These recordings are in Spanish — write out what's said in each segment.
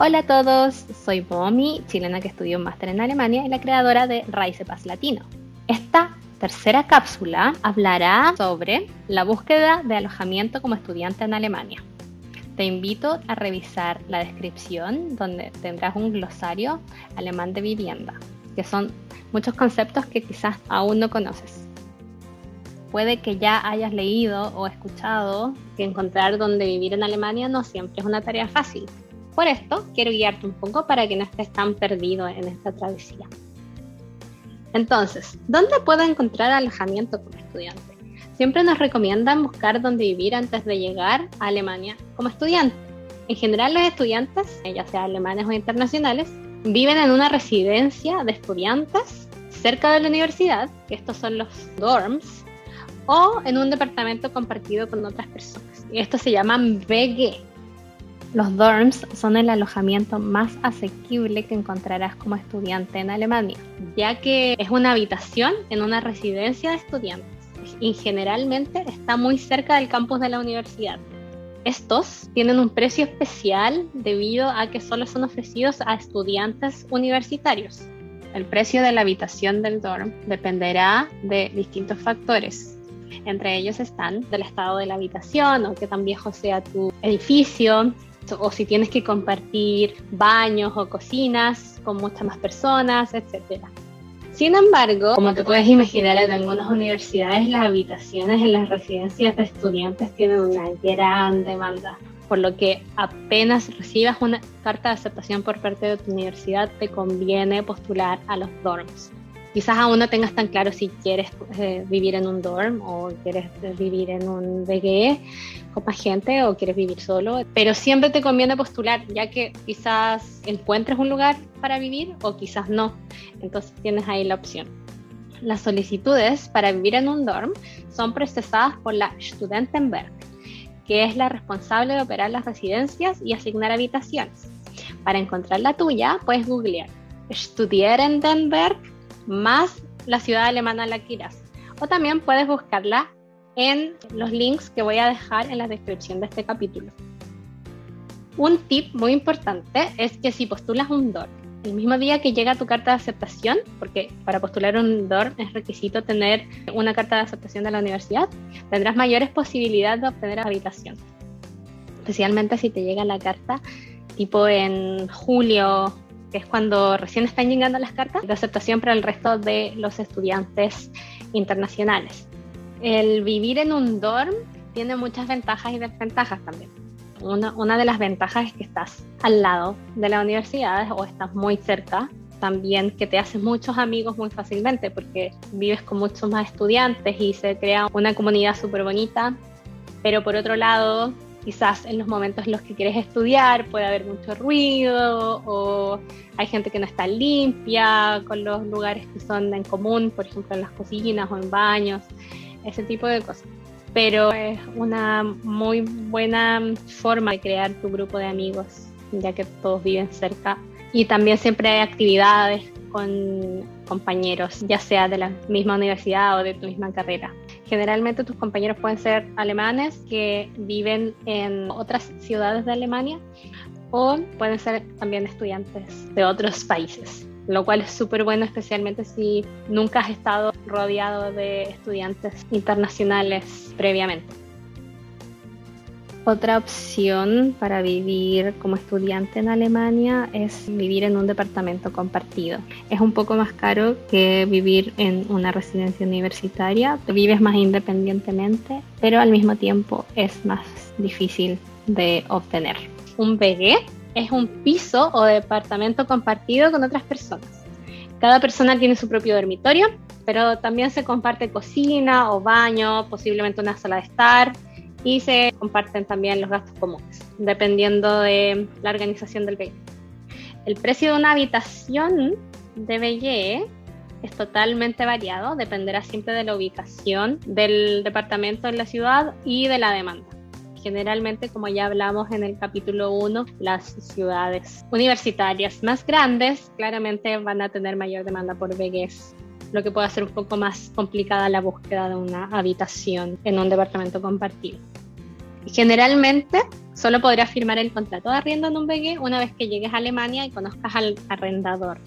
Hola a todos, soy Bomi, chilena que estudió un máster en Alemania y la creadora de Raíces Paz Latino. Esta tercera cápsula hablará sobre la búsqueda de alojamiento como estudiante en Alemania. Te invito a revisar la descripción donde tendrás un glosario alemán de vivienda, que son muchos conceptos que quizás aún no conoces. Puede que ya hayas leído o escuchado que encontrar dónde vivir en Alemania no siempre es una tarea fácil por esto, quiero guiarte un poco para que no estés tan perdido en esta travesía. Entonces, ¿dónde puedo encontrar alojamiento como estudiante? Siempre nos recomiendan buscar dónde vivir antes de llegar a Alemania como estudiante. En general, los estudiantes, ya sea alemanes o internacionales, viven en una residencia de estudiantes cerca de la universidad, que estos son los dorms, o en un departamento compartido con otras personas. Y estos se llaman BG, los dorms son el alojamiento más asequible que encontrarás como estudiante en Alemania, ya que es una habitación en una residencia de estudiantes y generalmente está muy cerca del campus de la universidad. Estos tienen un precio especial debido a que solo son ofrecidos a estudiantes universitarios. El precio de la habitación del dorm dependerá de distintos factores. Entre ellos están del estado de la habitación o qué tan viejo sea tu edificio, o si tienes que compartir baños o cocinas con muchas más personas, etc. Sin embargo, como te puedes imaginar, en algunas universidades las habitaciones en las residencias de estudiantes tienen una gran demanda, por lo que apenas recibas una carta de aceptación por parte de tu universidad, te conviene postular a los dorms quizás aún no tengas tan claro si quieres eh, vivir en un dorm o quieres vivir en un BGE con más gente o quieres vivir solo, pero siempre te conviene postular, ya que quizás encuentres un lugar para vivir o quizás no. Entonces tienes ahí la opción. Las solicitudes para vivir en un dorm son procesadas por la Studentenberg, que es la responsable de operar las residencias y asignar habitaciones. Para encontrar la tuya, puedes googlear Studierendenberg más la ciudad alemana la quieras. O también puedes buscarla en los links que voy a dejar en la descripción de este capítulo. Un tip muy importante es que si postulas un DOR el mismo día que llega tu carta de aceptación, porque para postular un DOR es requisito tener una carta de aceptación de la universidad, tendrás mayores posibilidades de obtener habitación. Especialmente si te llega la carta tipo en julio que es cuando recién están llegando las cartas de aceptación para el resto de los estudiantes internacionales. El vivir en un dorm tiene muchas ventajas y desventajas también. Una, una de las ventajas es que estás al lado de la universidad o estás muy cerca. También que te haces muchos amigos muy fácilmente porque vives con muchos más estudiantes y se crea una comunidad súper bonita. Pero por otro lado, quizás en los momentos en los que quieres estudiar puede haber mucho ruido o hay gente que no está limpia con los lugares que son en común, por ejemplo en las cocinas o en baños, ese tipo de cosas. Pero es una muy buena forma de crear tu grupo de amigos, ya que todos viven cerca. Y también siempre hay actividades con compañeros, ya sea de la misma universidad o de tu misma carrera. Generalmente tus compañeros pueden ser alemanes que viven en otras ciudades de Alemania o pueden ser también estudiantes de otros países, lo cual es súper bueno especialmente si nunca has estado rodeado de estudiantes internacionales previamente. Otra opción para vivir como estudiante en Alemania es vivir en un departamento compartido. Es un poco más caro que vivir en una residencia universitaria. Vives más independientemente, pero al mismo tiempo es más difícil de obtener. Un BG es un piso o departamento compartido con otras personas. Cada persona tiene su propio dormitorio, pero también se comparte cocina o baño, posiblemente una sala de estar, y se comparten también los gastos comunes, dependiendo de la organización del BE. El precio de una habitación de BE es totalmente variado, dependerá siempre de la ubicación del departamento en la ciudad y de la demanda. Generalmente, como ya hablamos en el capítulo 1, las ciudades universitarias más grandes claramente van a tener mayor demanda por BGs lo que puede hacer un poco más complicada la búsqueda de una habitación en un departamento compartido. Generalmente Solo podrás firmar el contrato de arriendo en un BG una vez que llegues a Alemania y conozcas al arrendador.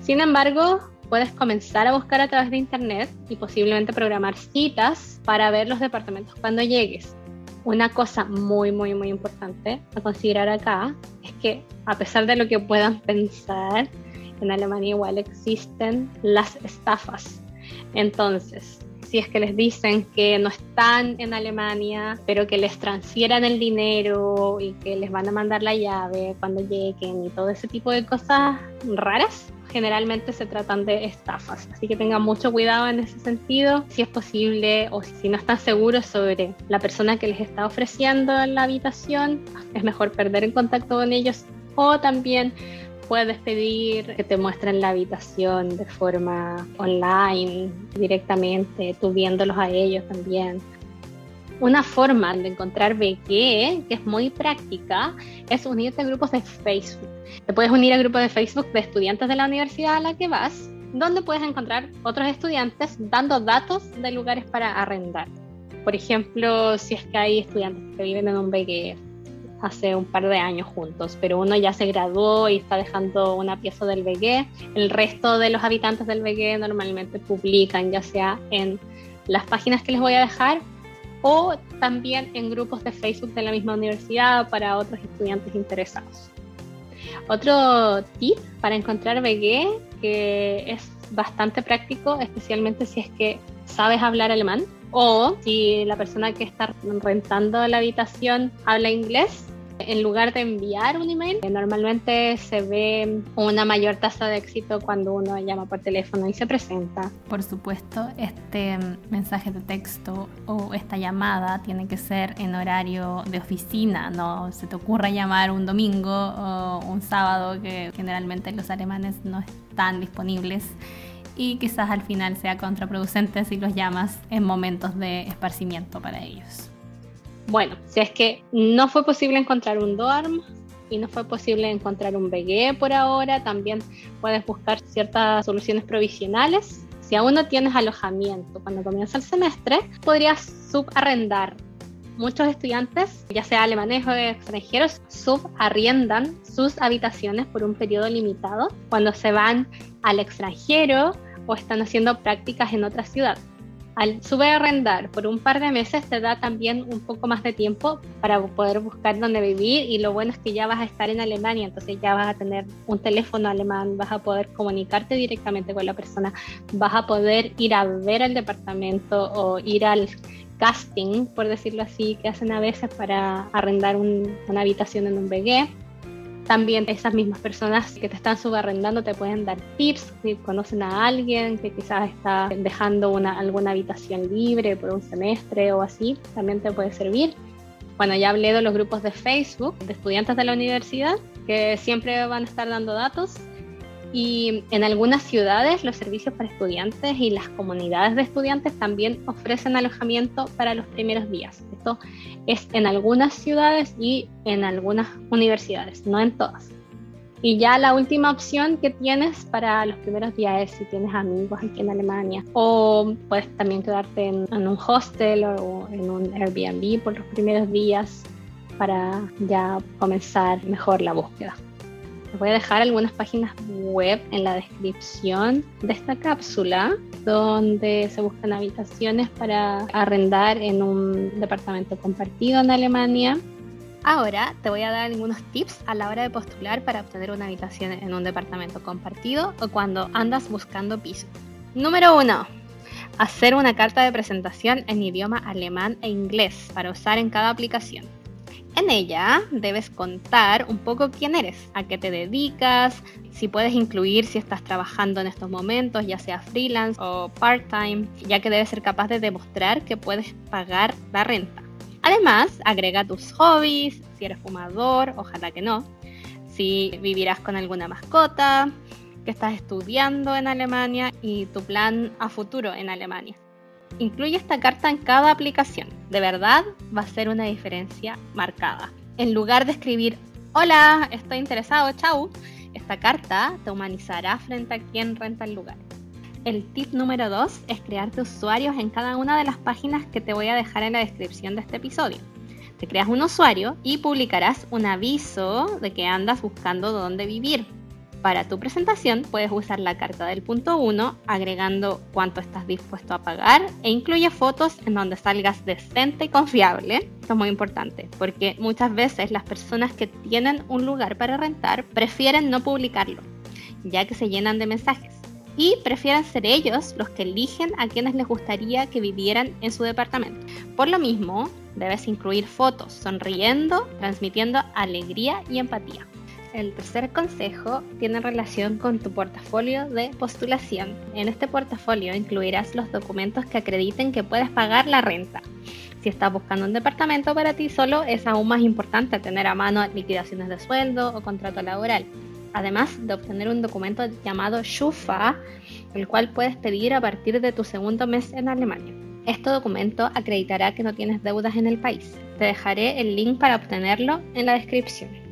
Sin embargo, puedes comenzar a buscar a través de internet y posiblemente programar citas para ver los departamentos cuando llegues. Una cosa muy, muy, muy importante a considerar acá es que a pesar de lo que puedan pensar, en Alemania igual existen las estafas. Entonces, si es que les dicen que no están en Alemania, pero que les transfieran el dinero y que les van a mandar la llave cuando lleguen y todo ese tipo de cosas raras, generalmente se tratan de estafas. Así que tengan mucho cuidado en ese sentido. Si es posible o si no están seguros sobre la persona que les está ofreciendo la habitación, es mejor perder el contacto con ellos o también puedes pedir que te muestren la habitación de forma online, directamente, tú viéndolos a ellos también. Una forma de encontrar BG que es muy práctica es unirte a grupos de Facebook. Te puedes unir a grupos de Facebook de estudiantes de la universidad a la que vas, donde puedes encontrar otros estudiantes dando datos de lugares para arrendar. Por ejemplo, si es que hay estudiantes que viven en un BG hace un par de años juntos, pero uno ya se graduó y está dejando una pieza del BG. El resto de los habitantes del BG normalmente publican, ya sea en las páginas que les voy a dejar o también en grupos de Facebook de la misma universidad para otros estudiantes interesados. Otro tip para encontrar BG que es bastante práctico, especialmente si es que sabes hablar alemán o si la persona que está rentando la habitación habla inglés, en lugar de enviar un email, normalmente se ve una mayor tasa de éxito cuando uno llama por teléfono y se presenta. Por supuesto, este mensaje de texto o esta llamada tiene que ser en horario de oficina, no se te ocurra llamar un domingo o un sábado que generalmente los alemanes no están disponibles y quizás al final sea contraproducente si los llamas en momentos de esparcimiento para ellos. Bueno, si es que no fue posible encontrar un dorm y no fue posible encontrar un BG por ahora, también puedes buscar ciertas soluciones provisionales. Si aún no tienes alojamiento cuando comienza el semestre, podrías subarrendar. Muchos estudiantes, ya sea alemanes o extranjeros, subarriendan sus habitaciones por un periodo limitado cuando se van al extranjero o están haciendo prácticas en otra ciudad. Al subarrendar por un par de meses te da también un poco más de tiempo para poder buscar dónde vivir y lo bueno es que ya vas a estar en Alemania, entonces ya vas a tener un teléfono alemán, vas a poder comunicarte directamente con la persona, vas a poder ir a ver el departamento o ir al casting, por decirlo así, que hacen a veces para arrendar una habitación en un BG también esas mismas personas que te están subarrendando te pueden dar tips si conocen a alguien que quizás está dejando una, alguna habitación libre por un semestre o así, también te puede servir. Bueno, ya hablé de los grupos de Facebook de estudiantes de la universidad que siempre van a estar dando datos y en algunas ciudades los servicios para estudiantes y las comunidades de estudiantes también ofrecen alojamiento para los primeros días. Esto es en algunas ciudades y en algunas universidades, no en todas. Y ya la última opción que tienes para los primeros días es si tienes amigos aquí en Alemania. O puedes también quedarte en, en un hostel o en un Airbnb por los primeros días para ya comenzar mejor la búsqueda. Voy a dejar algunas páginas web en la descripción de esta cápsula donde se buscan habitaciones para arrendar en un departamento compartido en Alemania. Ahora te voy a dar algunos tips a la hora de postular para obtener una habitación en un departamento compartido o cuando andas buscando piso. Número 1. Hacer una carta de presentación en idioma alemán e inglés para usar en cada aplicación. En ella debes contar un poco quién eres, a qué te dedicas, si puedes incluir si estás trabajando en estos momentos, ya sea freelance o part-time, ya que debes ser capaz de demostrar que puedes pagar la renta. Además, agrega tus hobbies, si eres fumador, ojalá que no, si vivirás con alguna mascota, que estás estudiando en Alemania y tu plan a futuro en Alemania. Incluye esta carta en cada aplicación. De verdad va a ser una diferencia marcada. En lugar de escribir, hola, estoy interesado, chau, esta carta te humanizará frente a quien renta el lugar. El tip número 2 es crearte usuarios en cada una de las páginas que te voy a dejar en la descripción de este episodio. Te creas un usuario y publicarás un aviso de que andas buscando dónde vivir. Para tu presentación puedes usar la carta del punto 1 agregando cuánto estás dispuesto a pagar e incluye fotos en donde salgas decente y confiable. Esto es muy importante porque muchas veces las personas que tienen un lugar para rentar prefieren no publicarlo ya que se llenan de mensajes y prefieren ser ellos los que eligen a quienes les gustaría que vivieran en su departamento. Por lo mismo, debes incluir fotos sonriendo, transmitiendo alegría y empatía. El tercer consejo tiene relación con tu portafolio de postulación. En este portafolio incluirás los documentos que acrediten que puedes pagar la renta. Si estás buscando un departamento para ti solo, es aún más importante tener a mano liquidaciones de sueldo o contrato laboral. Además de obtener un documento llamado Schufa, el cual puedes pedir a partir de tu segundo mes en Alemania. Este documento acreditará que no tienes deudas en el país. Te dejaré el link para obtenerlo en la descripción.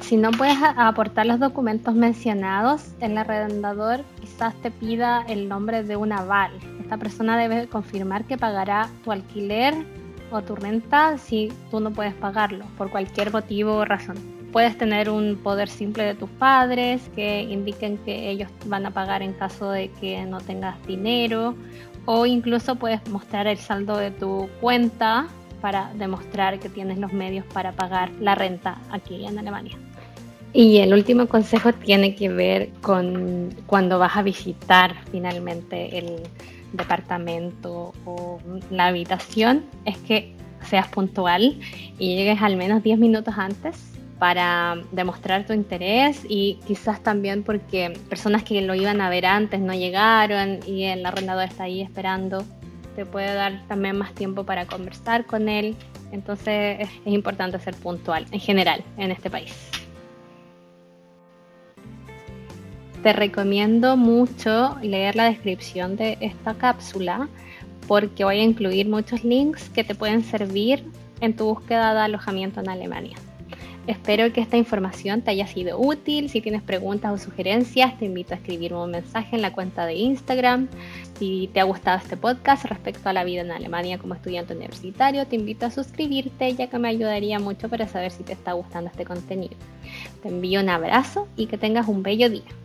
Si no puedes aportar los documentos mencionados, el arrendador quizás te pida el nombre de un aval. Esta persona debe confirmar que pagará tu alquiler o tu renta si tú no puedes pagarlo por cualquier motivo o razón. Puedes tener un poder simple de tus padres que indiquen que ellos van a pagar en caso de que no tengas dinero o incluso puedes mostrar el saldo de tu cuenta para demostrar que tienes los medios para pagar la renta aquí en Alemania. Y el último consejo tiene que ver con cuando vas a visitar finalmente el departamento o la habitación, es que seas puntual y llegues al menos 10 minutos antes para demostrar tu interés y quizás también porque personas que lo iban a ver antes no llegaron y el arrendador está ahí esperando te puede dar también más tiempo para conversar con él. Entonces es, importante ser puntual en general en este país. Te recomiendo mucho leer la descripción de esta cápsula porque voy a incluir muchos links que te pueden servir en tu búsqueda de alojamiento en Alemania. Espero que esta información te haya sido útil. Si tienes preguntas o sugerencias, te invito a escribirme un mensaje en la cuenta de Instagram. Si te ha gustado este podcast respecto a la vida en Alemania como estudiante universitario, te invito a suscribirte ya que me ayudaría mucho para saber si te está gustando este contenido. Te envío un abrazo y que tengas un bello día.